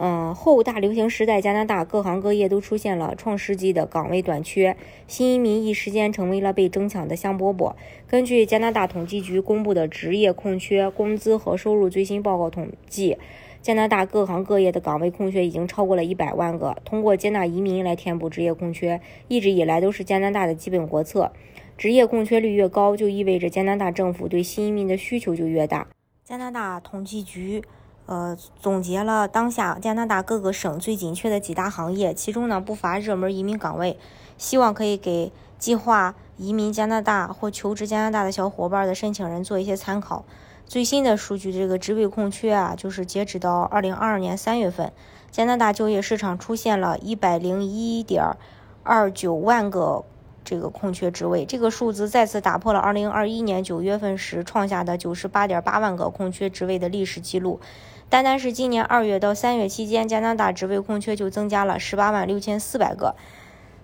嗯，后大流行时代，加拿大各行各业都出现了创世纪的岗位短缺，新移民一时间成为了被争抢的香饽饽。根据加拿大统计局公布的职业空缺工资和收入最新报告统计，加拿大各行各业的岗位空缺已经超过了一百万个。通过接纳移民来填补职业空缺，一直以来都是加拿大的基本国策。职业空缺率越高，就意味着加拿大政府对新移民的需求就越大。加拿大统计局。呃，总结了当下加拿大各个省最紧缺的几大行业，其中呢不乏热门移民岗位，希望可以给计划移民加拿大或求职加拿大的小伙伴的申请人做一些参考。最新的数据，这个职位空缺啊，就是截止到二零二二年三月份，加拿大就业市场出现了一百零一点二九万个。这个空缺职位，这个数字再次打破了2021年9月份时创下的98.8万个空缺职位的历史记录。单单是今年二月到三月期间，加拿大职位空缺就增加了十八万六千四百个。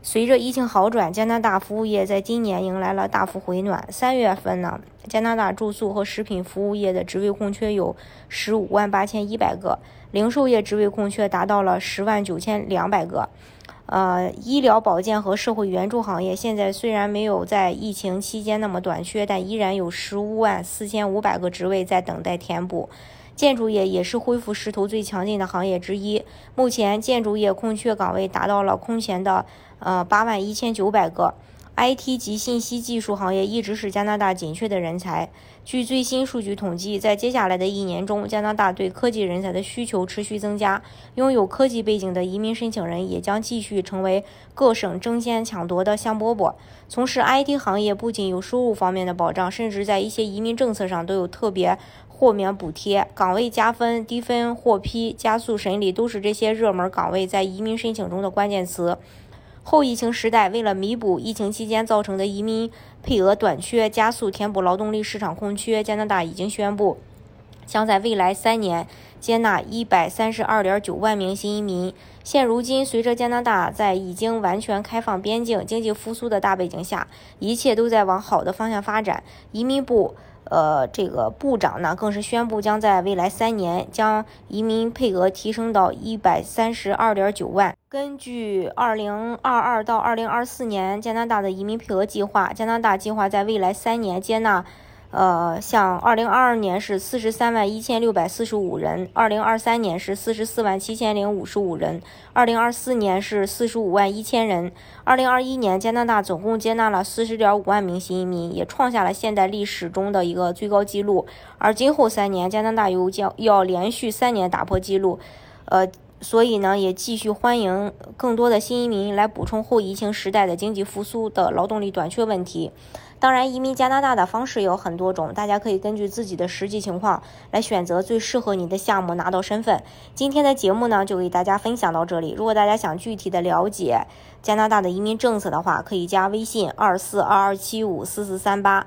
随着疫情好转，加拿大服务业在今年迎来了大幅回暖。三月份呢，加拿大住宿和食品服务业的职位空缺有十五万八千一百个，零售业职位空缺达到了十万九千两百个。呃，医疗保健和社会援助行业现在虽然没有在疫情期间那么短缺，但依然有十五万四千五百个职位在等待填补。建筑业也是恢复势头最强劲的行业之一，目前建筑业空缺岗位达到了空前的呃八万一千九百个。IT 及信息技术行业一直是加拿大紧缺的人才。据最新数据统计，在接下来的一年中，加拿大对科技人才的需求持续增加。拥有科技背景的移民申请人也将继续成为各省争先抢夺的香饽饽。从事 IT 行业不仅有收入方面的保障，甚至在一些移民政策上都有特别豁免补贴、岗位加分、低分获批、加速审理，都是这些热门岗位在移民申请中的关键词。后疫情时代，为了弥补疫情期间造成的移民配额短缺，加速填补劳动力市场空缺，加拿大已经宣布，将在未来三年接纳一百三十二点九万名新移民。现如今，随着加拿大在已经完全开放边境、经济复苏的大背景下，一切都在往好的方向发展。移民部。呃，这个部长呢，更是宣布将在未来三年将移民配额提升到一百三十二点九万。根据二零二二到二零二四年加拿大的移民配额计划，加拿大计划在未来三年接纳。呃，像二零二二年是四十三万一千六百四十五人，二零二三年是四十四万七千零五十五人，二零二四年是四十五万一千人。二零二一年，加拿大总共接纳了四十点五万名新移民，也创下了现代历史中的一个最高纪录。而今后三年，加拿大又将要连续三年打破纪录，呃，所以呢，也继续欢迎更多的新移民来补充后疫情时代的经济复苏的劳动力短缺问题。当然，移民加拿大的方式有很多种，大家可以根据自己的实际情况来选择最适合你的项目，拿到身份。今天的节目呢，就给大家分享到这里。如果大家想具体的了解加拿大的移民政策的话，可以加微信二四二二七五四四三八，